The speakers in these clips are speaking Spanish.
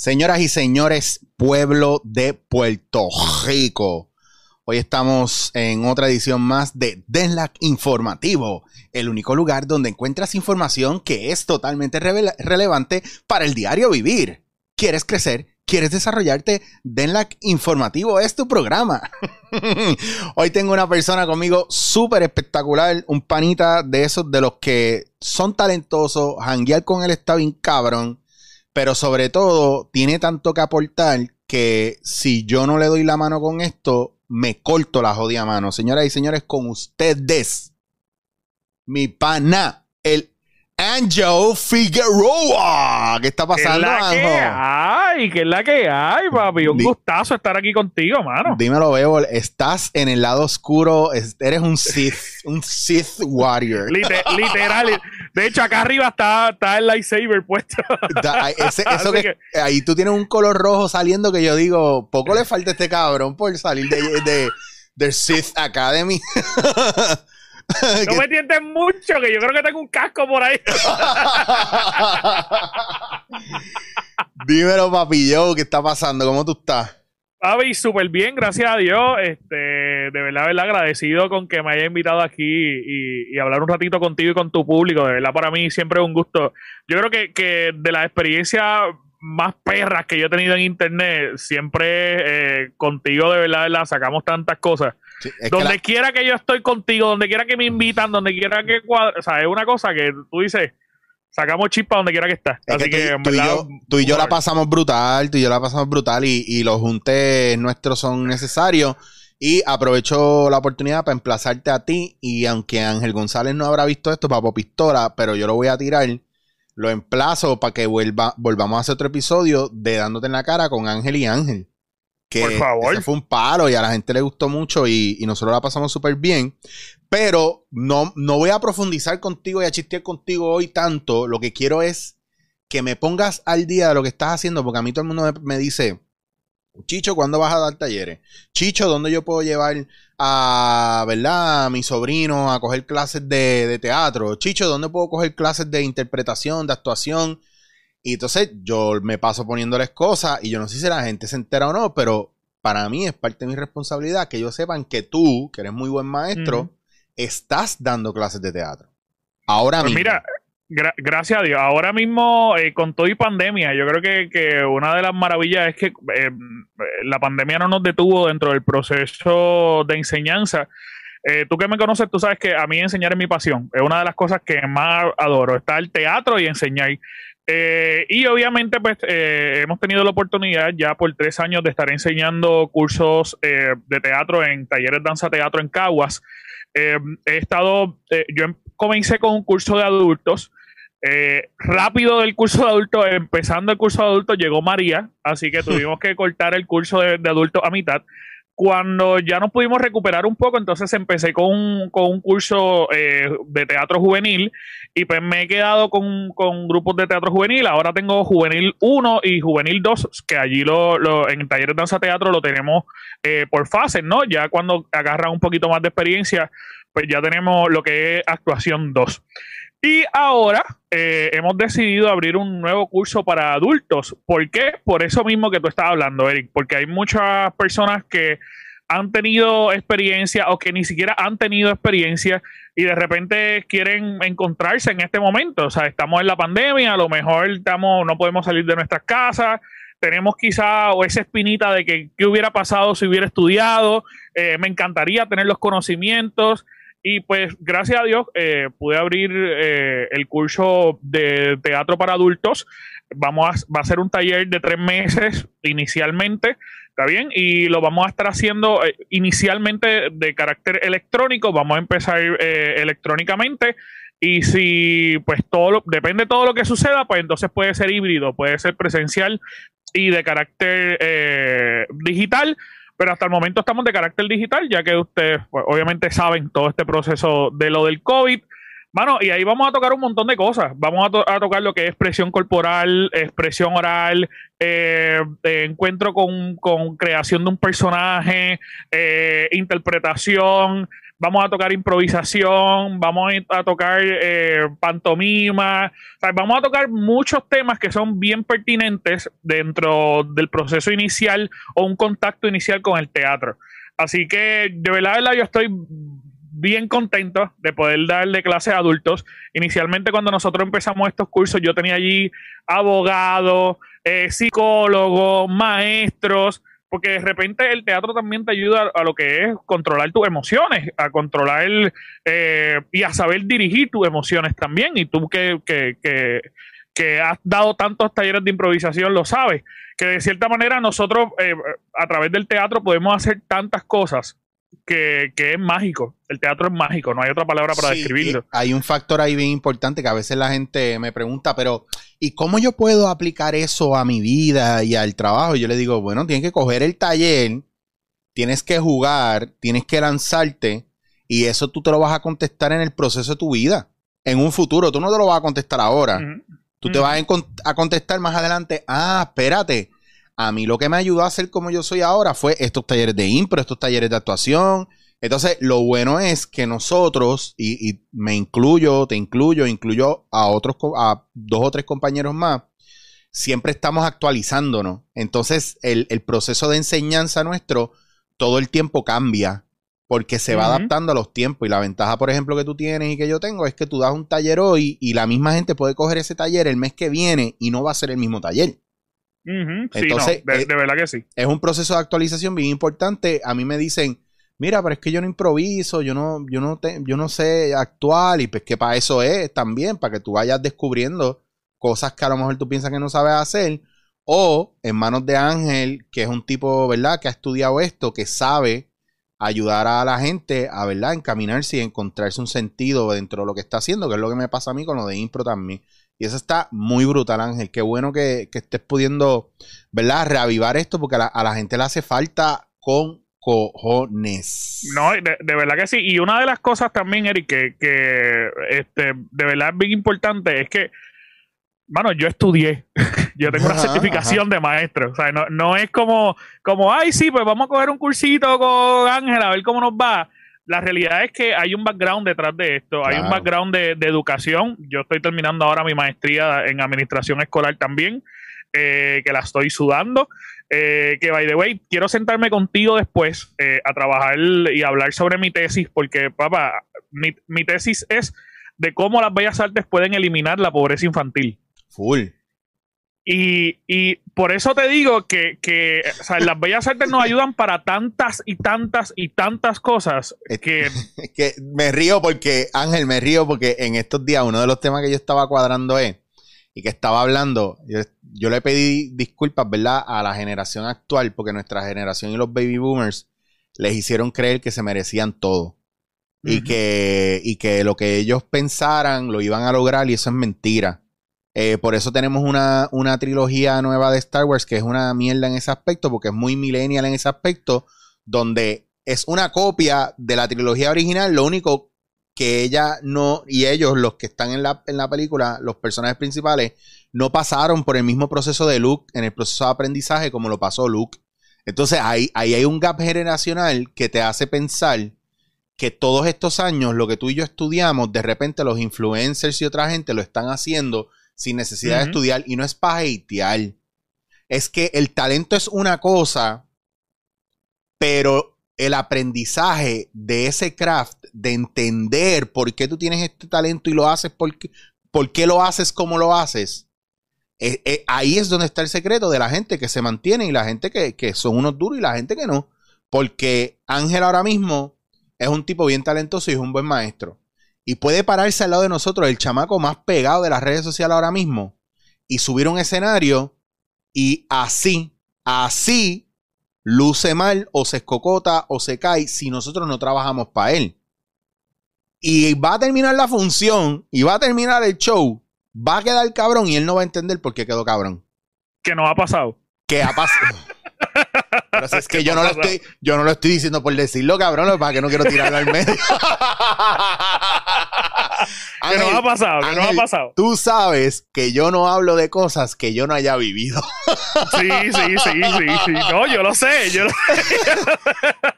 Señoras y señores, pueblo de Puerto Rico. Hoy estamos en otra edición más de Denlac Informativo, el único lugar donde encuentras información que es totalmente relevante para el diario vivir. ¿Quieres crecer? ¿Quieres desarrollarte? Denlac Informativo es tu programa. Hoy tengo una persona conmigo súper espectacular, un panita de esos de los que son talentosos, hanguear con él está bien cabrón pero sobre todo tiene tanto que aportar que si yo no le doy la mano con esto, me corto la jodida mano. Señoras y señores, con ustedes, mi pana, el Angel Figueroa. ¿Qué está pasando, ¿Qué es la que hay? ¿Qué es la que hay, papi? Un gustazo estar aquí contigo, mano. Dímelo, Bebo. Estás en el lado oscuro. Eres un Sith, un Sith Warrior. literal. De hecho, acá arriba está, está el lightsaber puesto. eso que, ahí tú tienes un color rojo saliendo que yo digo, poco le falta a este cabrón por salir de, de, de Sith Academy. No me tientes mucho, que yo creo que tengo un casco por ahí. Dímelo, papi, yo, ¿qué está pasando? ¿Cómo tú estás? Papi, súper bien, gracias a Dios. Este, de verdad, verdad, agradecido con que me haya invitado aquí y, hablar un ratito contigo y con tu público. De verdad, para mí siempre es un gusto. Yo creo que, que de las experiencias más perras que yo he tenido en internet, siempre eh, contigo, de verdad, verdad, sacamos tantas cosas donde quiera que yo estoy contigo, donde quiera que me invitan, donde quiera que cuadre, o sea, es una cosa que tú dices, sacamos chispa donde quiera que estés. Así que, tú, y yo, la pasamos brutal, tú y yo la pasamos brutal y, los juntes nuestros son necesarios. Y aprovecho la oportunidad para emplazarte a ti. Y aunque Ángel González no habrá visto esto, Papo Pistola, pero yo lo voy a tirar. Lo emplazo para que vuelva, volvamos a hacer otro episodio de Dándote en la cara con Ángel y Ángel que Por favor. fue un palo y a la gente le gustó mucho y, nosotros la pasamos súper bien. Pero no, no voy a profundizar contigo y a chistear contigo hoy tanto. Lo que quiero es que me pongas al día de lo que estás haciendo, porque a mí todo el mundo me, dice, Chicho, ¿cuándo vas a dar talleres? Chicho, ¿dónde yo puedo llevar a, ¿verdad? a mi sobrino a coger clases de, de teatro? Chicho, ¿dónde puedo coger clases de interpretación, de actuación? Y entonces yo me paso poniéndoles cosas y yo no sé si la gente se entera o no, pero para mí es parte de mi responsabilidad que ellos sepan que tú, que eres muy buen maestro, estás dando clases de teatro. Ahora pues mismo. Mira, gracias a Dios. Ahora mismo, eh, con todo y pandemia, yo creo que, una de las maravillas es que eh, la pandemia no nos detuvo dentro del proceso de enseñanza. Eh, tú que me conoces, tú sabes que a mí enseñar es mi pasión. Es una de las cosas que más adoro. Está el teatro y enseñar. Eh, y obviamente, pues eh, hemos tenido la oportunidad ya por tres años de estar enseñando cursos eh, de teatro en talleres danza teatro en Caguas. he estado, yo em, comencé con un curso de adultos. rápido del curso de adultos, empezando el curso de adultos, llegó María, así que tuvimos que cortar el curso de, de adultos a mitad. Cuando ya nos pudimos recuperar un poco, entonces empecé con un, con un curso eh, de teatro juvenil y pues me he quedado con, grupos de teatro juvenil. Ahora tengo Juvenil 1 y Juvenil 2, que allí lo, lo en el taller de danza teatro lo tenemos eh, por fases, ¿no? Ya cuando agarran un poquito más de experiencia, pues ya tenemos lo que es actuación 2. Y ahora eh, hemos decidido abrir un nuevo curso para adultos. ¿Por qué? Por eso mismo que tú estás hablando, Eric. Porque hay muchas personas que han tenido experiencia o que ni siquiera han tenido experiencia y de repente quieren encontrarse en este momento. O sea, estamos en la pandemia, a lo mejor estamos, no podemos salir de nuestras casas, tenemos quizá o esa espinita de que qué hubiera pasado si hubiera estudiado, eh, me encantaría tener los conocimientos. Y pues gracias a Dios eh, pude abrir eh, el curso de teatro para adultos. Vamos a, va a ser un taller de tres meses inicialmente, ¿está bien? Y lo vamos a estar haciendo eh, inicialmente de carácter electrónico. Vamos a empezar electrónicamente. Y si pues todo depende de todo lo que suceda, pues entonces puede ser híbrido, puede ser presencial y de carácter digital pero hasta el momento estamos de carácter digital, ya que ustedes pues, obviamente saben todo este proceso de lo del COVID. Mano, y ahí vamos a tocar un montón de cosas. Vamos a, tocar lo que es expresión corporal, expresión oral, eh, encuentro con, creación de un personaje, eh, interpretación, vamos a tocar improvisación, vamos a tocar eh, pantomima, vamos a tocar muchos temas que son bien pertinentes dentro del proceso inicial o un contacto inicial con el teatro. Así que de verdad, de yo estoy bien contento de poder darle clases a adultos. Inicialmente cuando nosotros empezamos estos cursos yo tenía allí abogados, eh, psicólogos, maestros, porque de repente el teatro también te ayuda a lo que es controlar tus emociones, a controlar eh, y a saber dirigir tus emociones también. Y tú que, que, que, que, has dado tantos talleres de improvisación lo sabes, que de cierta manera nosotros eh, a través del teatro podemos hacer tantas cosas que, es mágico. El teatro es mágico, no hay otra palabra para describirlo. Hay un factor ahí bien importante que a veces la gente me pregunta, pero ¿y cómo yo puedo aplicar eso a mi vida y al trabajo? yo le digo, bueno, tienes que coger el taller, tienes que jugar, tienes que lanzarte y eso tú te lo vas a contestar en el proceso de tu vida. En un futuro, tú no te lo vas a contestar ahora. Tú te vas a, a contestar más adelante, ah, espérate a mí lo que me ayudó a ser como yo soy ahora fue estos talleres de impro, estos talleres de actuación. Entonces, lo bueno es que nosotros, y, me incluyo, te incluyo, incluyo a otros, a dos o tres compañeros más, siempre estamos actualizándonos. Entonces, el, proceso de enseñanza nuestro todo el tiempo cambia porque se va adaptando a los tiempos. Y la ventaja, por ejemplo, que tú tienes y que yo tengo es que tú das un taller hoy y la misma gente puede coger ese taller el mes que viene y no va a ser el mismo taller. Entonces, de, verdad que sí. Es un proceso de actualización bien importante. A mí me dicen, mira, pero es que yo no improviso, yo no, yo no, yo no sé actuar, y pues que para eso es también, para que tú vayas descubriendo cosas que a lo mejor tú piensas que no sabes hacer. O en manos de Ángel, que es un tipo, ¿verdad?, que ha estudiado esto, que sabe ayudar a la gente a, ¿verdad?, encaminarse y encontrarse un sentido dentro de lo que está haciendo, que es lo que me pasa a mí con lo de impro también. Y eso está muy brutal, Ángel. Qué bueno que, estés pudiendo, ¿verdad? Reavivar esto porque a la, gente le hace falta con cojones. No, de, verdad que sí. Y una de las cosas también, Eric, que, que este, de verdad es bien importante es que, bueno, yo estudié. yo tengo una certificación de maestro. O sea, no, no es como, como, ay, sí, pues vamos a coger un cursito con Ángel a ver cómo nos va la realidad es que hay un background detrás de esto, hay un background de, educación. Yo estoy terminando ahora mi maestría en administración escolar también, eh, que la estoy sudando. Eh, que, by the way, quiero sentarme contigo después eh, a trabajar y hablar sobre mi tesis, porque, papá, mi, mi tesis es de cómo las bellas artes pueden eliminar la pobreza infantil. Full. Y, por eso te digo que, las bellas artes nos ayudan para tantas y tantas y tantas cosas que... que me río porque, Ángel, me río porque en estos días uno de los temas que yo estaba cuadrando es, y que estaba hablando, yo, le pedí disculpas, ¿verdad?, a la generación actual, porque nuestra generación y los baby boomers les hicieron creer que se merecían todo. y, que, y que lo que ellos pensaran lo iban a lograr y eso es mentira. Eh, por eso tenemos una, trilogía nueva de Star Wars que es una mierda en ese aspecto, porque es muy millennial en ese aspecto, donde es una copia de la trilogía original, lo único que ella no, y ellos, los que están en la, en la película, los personajes principales, no pasaron por el mismo proceso de Luke, en el proceso de aprendizaje como lo pasó Luke. Entonces ahí, ahí hay un gap generacional que te hace pensar que todos estos años, lo que tú y yo estudiamos, de repente los influencers y otra gente lo están haciendo sin necesidad de estudiar y no es para hatear. Es que el talento es una cosa, pero el aprendizaje de ese craft, de entender por qué tú tienes este talento y lo haces, por qué, por qué lo haces como lo haces, eh, eh, ahí es donde está el secreto de la gente que se mantiene y la gente que, que son unos duros y la gente que no. Porque Ángel ahora mismo es un tipo bien talentoso y es un buen maestro y puede pararse al lado de nosotros el chamaco más pegado de las redes sociales ahora mismo y subir un escenario y así, así luce mal o se escocota o se cae si nosotros no trabajamos para él. Y va a terminar la función y va a terminar el show, va a quedar cabrón y él no va a entender por qué quedó cabrón. Que no ha pasado. Que ha pasado. Pero es que yo no, lo estoy, yo no lo estoy diciendo por decirlo, cabrón, para que no quiero tirarlo al medio. que nos ha pasado, que nos ha pasado. Tú sabes que yo no hablo de cosas que yo no haya vivido. Sí, sí, sí, sí, sí. No, yo lo sé. Yo, lo...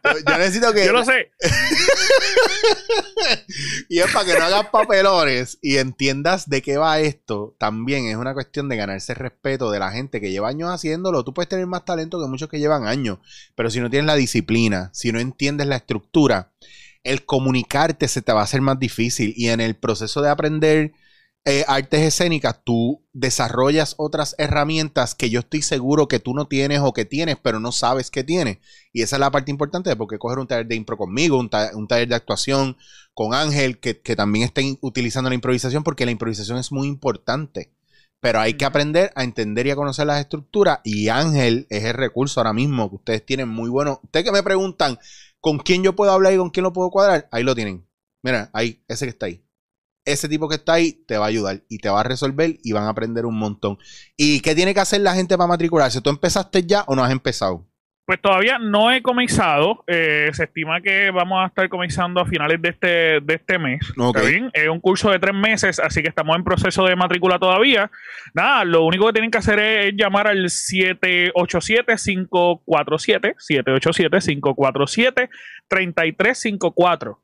yo, necesito que. Yo lo sé. y es para que no hagas papelones y entiendas de qué va esto. También es una cuestión de ganarse el respeto de la gente que lleva años haciéndolo. Tú puedes tener más talento que muchos que llevan años, pero si no tienes la disciplina, si no entiendes la estructura, el comunicarte se te va a hacer más difícil. Y en el proceso de aprender eh, artes escénicas, tú desarrollas otras herramientas que yo estoy seguro que tú no tienes o que tienes, pero no sabes que tienes. Y esa es la parte importante de porque coger un taller de impro conmigo, un, taller de actuación con Ángel, que, también estén utilizando la improvisación, porque la improvisación es muy importante. Pero hay que aprender a entender y a conocer las estructuras. Y Ángel es el recurso ahora mismo que ustedes tienen muy bueno. Ustedes que me preguntan con quién yo puedo hablar y con quién lo puedo cuadrar, ahí lo tienen. Mira, ahí, ese que está ahí ese tipo que está ahí te va a ayudar y te va a resolver y van a aprender un montón. ¿Y qué tiene que hacer la gente para matricularse? ¿Tú empezaste ya o no has empezado? Pues todavía no he comenzado. Eh, se estima que vamos a estar comenzando a finales de este, de este mes. Es un curso de tres meses, así que estamos en proceso de matrícula todavía. Nada, lo único que tienen que hacer es llamar al 787-547, 787-547-3354.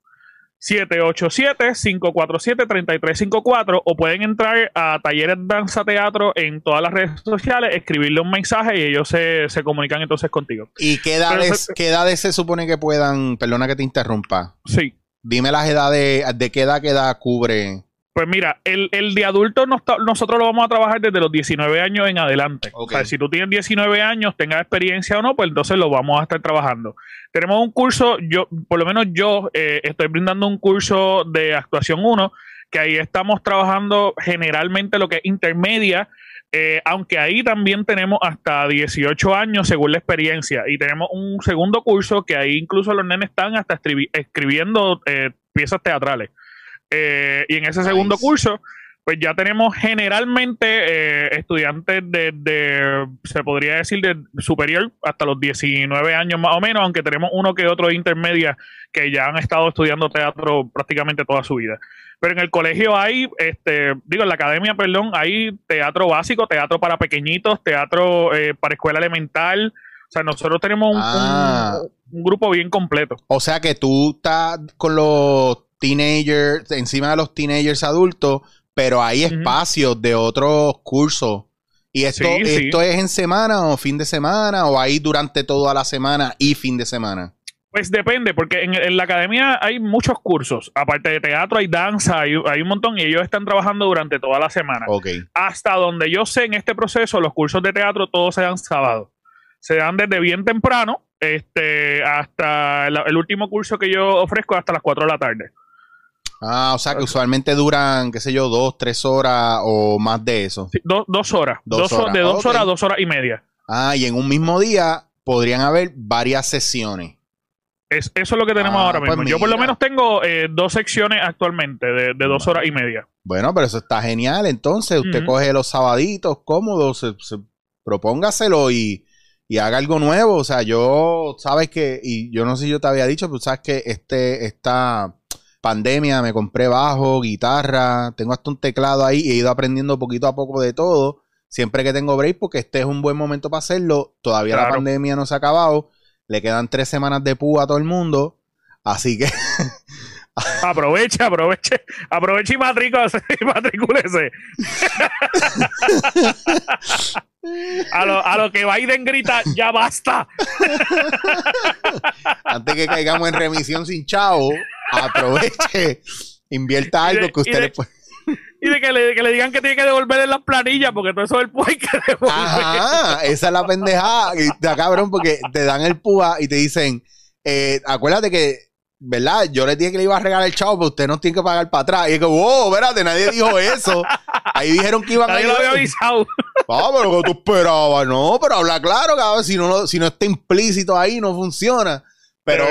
787-547-3354 o pueden entrar a Talleres Danza Teatro en todas las redes sociales, escribirle un mensaje y ellos se, comunican entonces contigo. ¿Y qué edades, qué edades se supone que puedan, perdona que te interrumpa? Sí. Dime las edades, ¿de qué edad, qué edad cubre? Pues mira, el, de adulto nosotros lo vamos a trabajar desde los 19 años en adelante. O sea, si tú tienes 19 años, tengas experiencia o no, pues entonces lo vamos a estar trabajando. Tenemos un curso, yo, por lo menos yo eh, estoy brindando un curso de actuación 1, que ahí estamos trabajando generalmente lo que es intermedia, eh, aunque ahí también tenemos hasta 18 años según la experiencia. Y tenemos un segundo curso que ahí incluso los nenes están hasta escribiendo eh, piezas teatrales. Eh, y en ese segundo curso, pues ya tenemos generalmente eh, estudiantes de, se podría decir, de superior hasta los 19 años más o menos, aunque tenemos uno que otro de intermedia que ya han estado estudiando teatro prácticamente toda su vida. Pero en el colegio hay, este, digo, en la academia, perdón, hay teatro básico, teatro para pequeñitos, teatro eh, para escuela elemental. O sea, nosotros tenemos un, ah. grupo bien completo. O sea que tú estás con los teenagers, encima de los teenagers adultos, pero hay espacios de otros cursos. ¿Y esto, esto es en semana o fin de semana o ahí durante toda la semana y fin de semana? Pues depende, porque en, la academia hay muchos cursos. Aparte de teatro, hay danza, hay, un montón y ellos están trabajando durante toda la semana. Hasta donde yo sé en este proceso, los cursos de teatro todos se dan sábado. Se dan desde bien temprano este, hasta el último curso que yo ofrezco hasta las 4 de la tarde. Ah, o sea que usualmente duran, qué sé yo, dos, tres horas o más de eso. dos horas. Dos, horas. De dos horas a dos horas y media. Ah, y en un mismo día podrían haber varias sesiones. Es, eso es lo que tenemos ah, ahora pues mismo. yo por lo menos tengo eh, dos secciones actualmente de, dos horas y media. Bueno, pero eso está genial. Entonces, usted coge los sabaditos cómodos, se, propóngaselo y, y, haga algo nuevo. O sea, yo, sabes que, y yo no sé si yo te había dicho, pero sabes que este está pandemia me compré bajo, guitarra, tengo hasta un teclado ahí y he ido aprendiendo poquito a poco de todo. Siempre que tengo break, porque este es un buen momento para hacerlo. Todavía la pandemia no se ha acabado. Le quedan tres semanas de púa a todo el mundo. Así que. aproveche, aproveche, aproveche y matricúlese. a, lo, a lo que Biden grita, ya basta. Antes que caigamos en remisión sin chavo aproveche, invierta algo que usted le puede. Y de que le, digan que tiene que devolverle las planillas, porque todo eso es el púa hay que devolver. Ajá, esa es la pendejada. Y cabrón, porque te dan el púa y te dicen, eh, acuérdate que, ¿verdad? Yo le dije que le iba a regalar el chavo, pero usted no tiene que pagar para atrás. Y es que, wow, espérate, nadie dijo eso. Ahí dijeron que iban a ir. lo había avisado. Ah, pero que tú esperabas, no, pero habla claro, cabrón, si no, si no está implícito ahí, no funciona. Pero,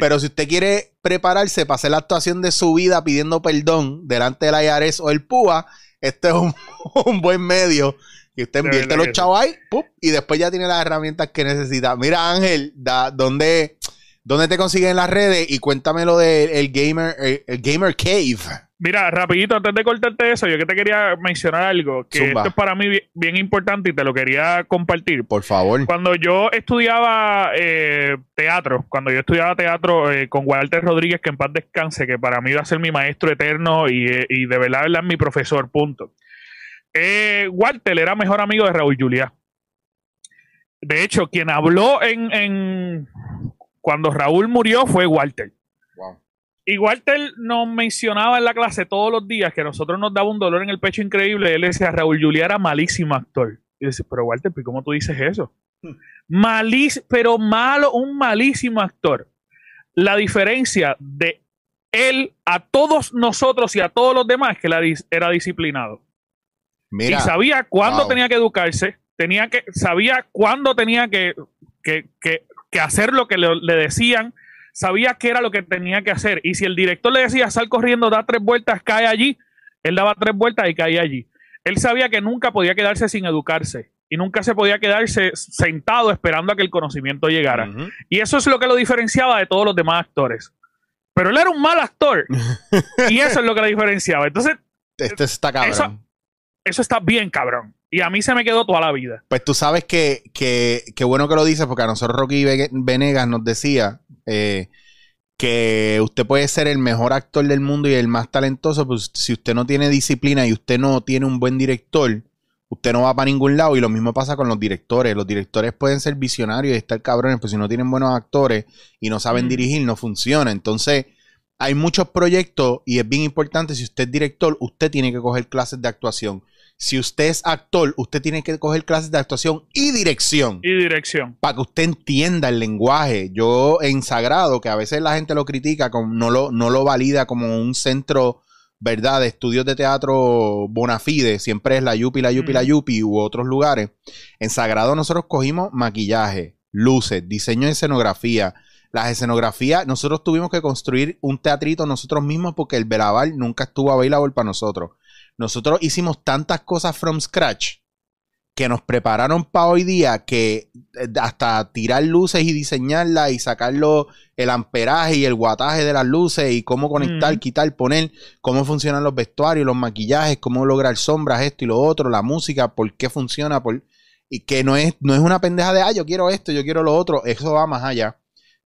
pero si usted quiere prepararse para hacer la actuación de su vida pidiendo perdón delante del IRS o el PUA, este es un, buen medio. Y usted invierte los chavos ahí y después ya tiene las herramientas que necesita. Mira, Ángel, da, ¿dónde, ¿dónde te consiguen en las redes? Y cuéntame lo del gamer, el, Gamer Cave. Mira, rapidito, antes de cortarte eso, yo que te quería mencionar algo, que esto es para mí bien, importante y te lo quería compartir. Por favor. Cuando yo estudiaba eh, teatro, cuando yo estudiaba teatro eh, con Walter Rodríguez, que en paz descanse, que para mí iba a ser mi maestro eterno y, eh, y de verdad es mi profesor, punto. Walter era mejor amigo de Raúl Juliá. De hecho, quien habló en, en cuando Raúl murió fue Walter. Y Walter nos mencionaba en la clase todos los días que a nosotros nos daba un dolor en el pecho increíble. Él decía, Raúl Julia era malísimo actor. Y dice, pero Walter, ¿cómo tú dices eso? Malís, pero malo, un malísimo actor. La diferencia de él a todos nosotros y a todos los demás que era disciplinado. y sabía cuándo tenía que educarse, tenía que, sabía cuándo tenía que, que, que hacer lo que le decían sabía qué era lo que tenía que hacer. Y si el director le decía, sal corriendo, da tres vueltas, cae allí, él daba tres vueltas y caía allí. Él sabía que nunca podía quedarse sin educarse y nunca se podía quedarse sentado esperando a que el conocimiento llegara. Y eso es lo que lo diferenciaba de todos los demás actores. Pero él era un mal actor. y eso es lo que lo diferenciaba. Entonces, este está cabrón. Eso, está bien cabrón. Y a mí se me quedó toda la vida. Pues tú sabes que, que, que bueno que lo dices, porque a nosotros Rocky Venegas nos decía eh, que usted puede ser el mejor actor del mundo y el más talentoso, pues si usted no tiene disciplina y usted no tiene un buen director, usted no va para ningún lado. Y lo mismo pasa con los directores. Los directores pueden ser visionarios y estar cabrones, pero si no tienen buenos actores y no saben dirigir, no funciona. Entonces, hay muchos proyectos y es bien importante, si usted es director, usted tiene que coger clases de actuación si usted es actor, usted tiene que coger clases de actuación y dirección. Y dirección. Para que usted entienda el lenguaje. Yo en Sagrado, que a veces la gente lo critica, como no, lo, no lo valida como un centro, ¿verdad?, de estudios de teatro bona fide, siempre es la Yupi, la Yupi, la Yupi u otros lugares. En Sagrado nosotros cogimos maquillaje, luces, diseño de escenografía. Las escenografías, nosotros tuvimos que construir un teatrito nosotros mismos porque el Belaval nunca estuvo available para nosotros. Nosotros hicimos tantas cosas from scratch que nos prepararon para hoy día que eh, hasta tirar luces y diseñarlas y sacarlo el amperaje y el guataje de las luces y cómo conectar, quitar, poner, cómo funcionan los vestuarios, los maquillajes, cómo lograr sombras, esto y lo otro, la música, por qué funciona, por, y que no es, no es una pendeja de, ah, yo quiero esto, yo quiero lo otro, eso va más allá.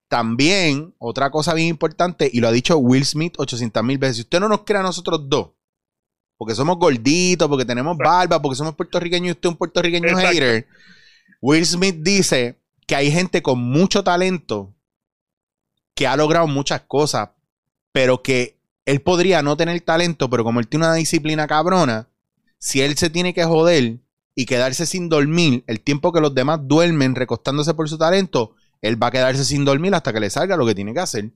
También, otra cosa bien importante, y lo ha dicho Will Smith 800 mil veces, si usted no nos crea a nosotros dos, porque somos gorditos, porque tenemos barba, porque somos puertorriqueños y usted es un puertorriqueño hater. Will Smith dice que hay gente con mucho talento que ha logrado muchas cosas, pero que él podría no tener talento, pero como él tiene una disciplina cabrona, si él se tiene que joder y quedarse sin dormir el tiempo que los demás duermen recostándose por su talento, él va a quedarse sin dormir hasta que le salga lo que tiene que hacer.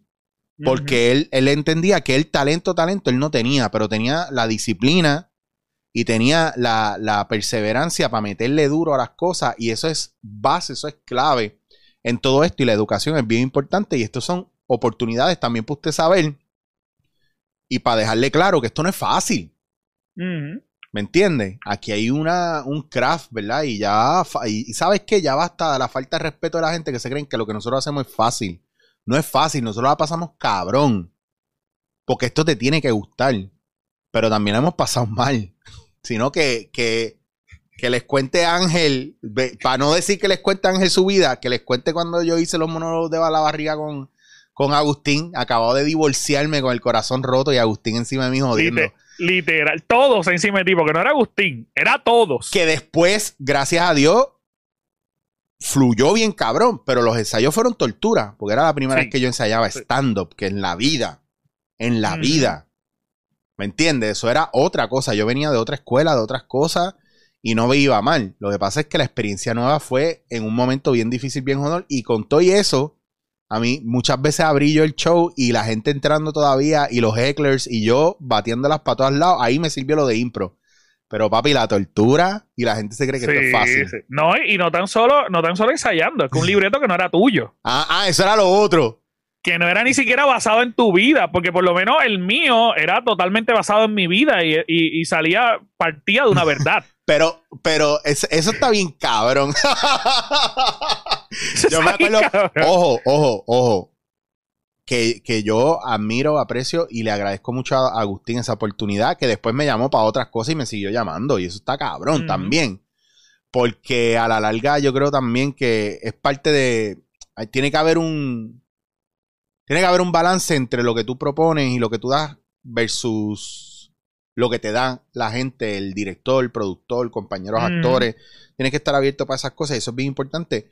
Porque él, él entendía que el talento, talento, él no tenía, pero tenía la disciplina y tenía la, perseverancia para meterle duro a las cosas. Y eso es base, eso es clave en todo esto. Y la educación es bien importante. Y esto son oportunidades también para usted saber. Y para dejarle claro que esto no es fácil. ¿Me entiende? Aquí hay una, un craft, ¿verdad? Y ya, y, sabes que ya basta de la falta de respeto de la gente que se creen que lo que nosotros hacemos es fácil. No es fácil, nosotros la pasamos cabrón. Porque esto te tiene que gustar. Pero también hemos pasado mal. Sino que, que, que les cuente Ángel, para no decir que les cuente Ángel su vida, que les cuente cuando yo hice los monólogos de la barriga con, con Agustín. Acabado de divorciarme con el corazón roto y Agustín encima de mí jodiendo. Literal, todos encima de ti, porque no era Agustín, era todos. Que después, gracias a Dios, fluyó bien cabrón, pero los ensayos fueron tortura, porque era la primera vez que yo ensayaba stand-up, que en la vida, en la vida, ¿me entiendes? Eso era otra cosa, yo venía de otra escuela, de otras cosas, y no me iba mal. Lo que pasa es que la experiencia nueva fue en un momento bien difícil, bien jodón, y con todo y eso, a mí muchas veces abrí yo el show y la gente entrando todavía, y los hecklers, y yo batiéndolas para todos lados, ahí me sirvió lo de impro pero papi, la tortura y la gente se cree que esto es fácil. No, y no tan solo, no tan solo ensayando, es que un libreto que no era tuyo. Ah, ah, eso era lo otro. Que no era ni siquiera basado en tu vida, porque por lo menos el mío era totalmente basado en mi vida y, salía, partía de una verdad. pero, pero eso, está bien cabrón. Yo me acuerdo. Ojo, ojo, ojo. Que, que yo admiro, aprecio y le agradezco mucho a Agustín esa oportunidad, que después me llamó para otras cosas y me siguió llamando. Y eso está cabrón también. Porque a la larga yo creo también que es parte de... Tiene que haber un... Tiene que haber un balance entre lo que tú propones y lo que tú das versus lo que te da la gente, el director, el productor, compañeros actores. Tienes que estar abierto para esas cosas y eso es bien importante.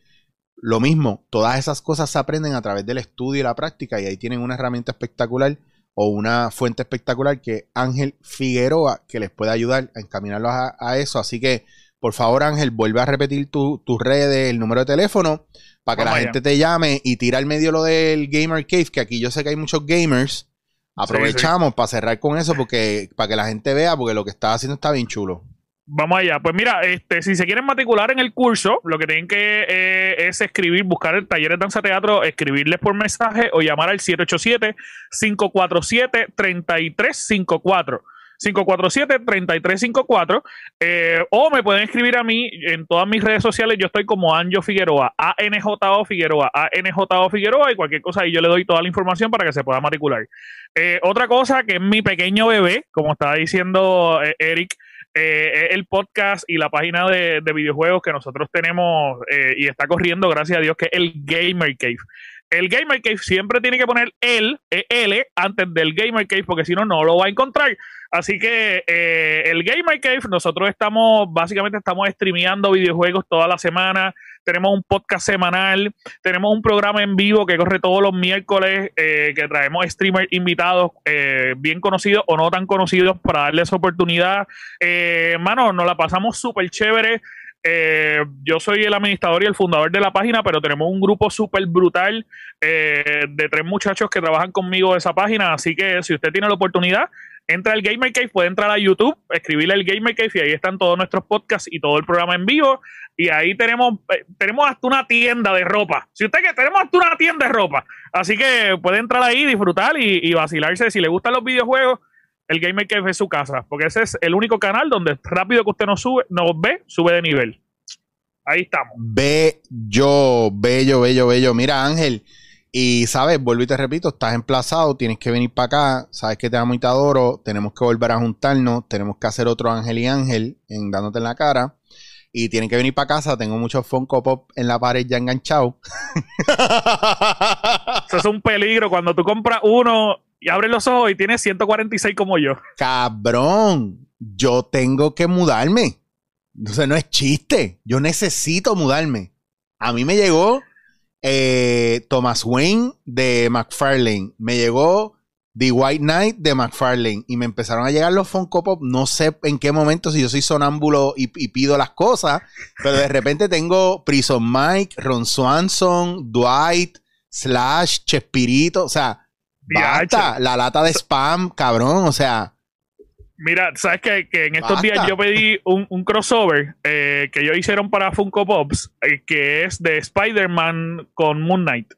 Lo mismo, todas esas cosas se aprenden a través del estudio y la práctica y ahí tienen una herramienta espectacular o una fuente espectacular que Ángel Figueroa que les puede ayudar a encaminarlos a, a eso. Así que, por favor, Ángel, vuelve a repetir tu- tus redes, el número de teléfono para que Vamos la allá. gente te llame y tira al medio lo del Gamer Cave, que aquí yo sé que hay muchos gamers. Aprovechamos para cerrar con eso porque para que la gente vea porque lo que estás haciendo está bien chulo. Vamos allá. Pues mira, este, si se quieren matricular en el curso, lo que tienen que eh, es escribir, buscar el taller de danza teatro, escribirles por mensaje o llamar al 787-547-3354. 547-3354 eh, o me pueden escribir a mí en todas mis redes sociales yo estoy como Anjo Figueroa ANJO Figueroa ANJO Figueroa y cualquier cosa y yo le doy toda la información para que se pueda matricular Eh, otra cosa que es mi pequeño bebé como estaba diciendo eh, Eric eh, es el podcast y la página de, de videojuegos que nosotros tenemos eh, y está corriendo, gracias a Dios, que es el Gamer Cave. El Gamer Cave siempre tiene que poner el, eh, L, antes del Gamer Cave, porque si no, no lo va a encontrar. Así que eh, el Gamer Cave, nosotros estamos, básicamente estamos streameando videojuegos toda la semana. Tenemos un podcast semanal, tenemos un programa en vivo que corre todos los miércoles, eh, que traemos streamers invitados, eh, bien conocidos o no tan conocidos, para darles oportunidad. Eh, mano, nos la pasamos súper chévere. Eh, yo soy el administrador y el fundador de la página, pero tenemos un grupo súper brutal eh, de tres muchachos que trabajan conmigo de esa página. Así que si usted tiene la oportunidad, entra al Gamer Cave, puede entrar a YouTube, escribirle el Gamer Cave y ahí están todos nuestros podcasts y todo el programa en vivo. Y ahí tenemos, eh, tenemos hasta una tienda de ropa. Si usted que tenemos hasta una tienda de ropa. Así que puede entrar ahí, disfrutar y, y vacilarse. Si le gustan los videojuegos, el Gamer Cave es su casa. Porque ese es el único canal donde rápido que usted nos sube, nos ve, sube de nivel. Ahí estamos. Bello, bello, bello, bello. Mira, Ángel, y sabes, vuelvo y te repito, estás emplazado, tienes que venir para acá, sabes que te amo y te adoro, tenemos que volver a juntarnos, tenemos que hacer otro Ángel y Ángel en dándote en la cara. Y tienen que venir para casa, tengo muchos Funko Pop en la pared ya enganchados. Eso es un peligro cuando tú compras uno y abres los ojos y tienes 146 como yo. Cabrón, yo tengo que mudarme. O sea, no es chiste. Yo necesito mudarme. A mí me llegó eh, Thomas Wayne de McFarlane. Me llegó The White Knight de McFarlane. Y me empezaron a llegar los Funko Pop. No sé en qué momento, si yo soy sonámbulo y, y pido las cosas. Pero de repente tengo Prison Mike, Ron Swanson, Dwight, Slash, Chespirito. O sea, basta. La lata de spam, cabrón. O sea. Mira, sabes que, que en estos Basta. días yo pedí un, un crossover eh, que ellos hicieron para Funko Pops, eh, que es de Spider-Man con Moon Knight.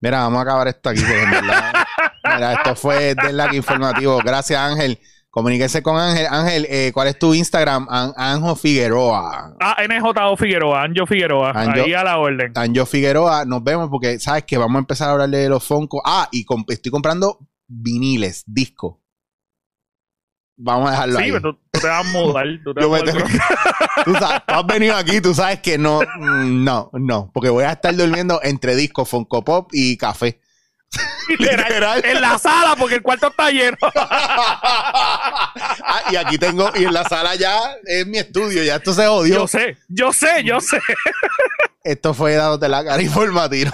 Mira, vamos a acabar esto aquí. porque mira, esto fue del Lack Informativo. Gracias, Ángel. Comuníquese con Ángel. Ángel, eh, ¿cuál es tu Instagram? An- Anjo Figueroa. Ah, NJO Figueroa, Anjo Figueroa, Anjo- ahí a la orden. Anjo Figueroa, nos vemos porque sabes que vamos a empezar a hablarle de los Fonco. Ah, y comp- estoy comprando viniles, discos. Vamos a dejarlo Sí, ahí. pero tú, tú te vas a mudar. Tú, te vas a mudar. tengo- tú, sabes, tú has venido aquí, tú sabes que no, mm, no, no, porque voy a estar durmiendo entre discos, Funko Pop y café. Literal, en la sala porque el cuarto está lleno. Ah, y aquí tengo, y en la sala ya es mi estudio, ya esto se odió. Yo sé, yo sé, yo sé. Esto fue dándote la cara informativa.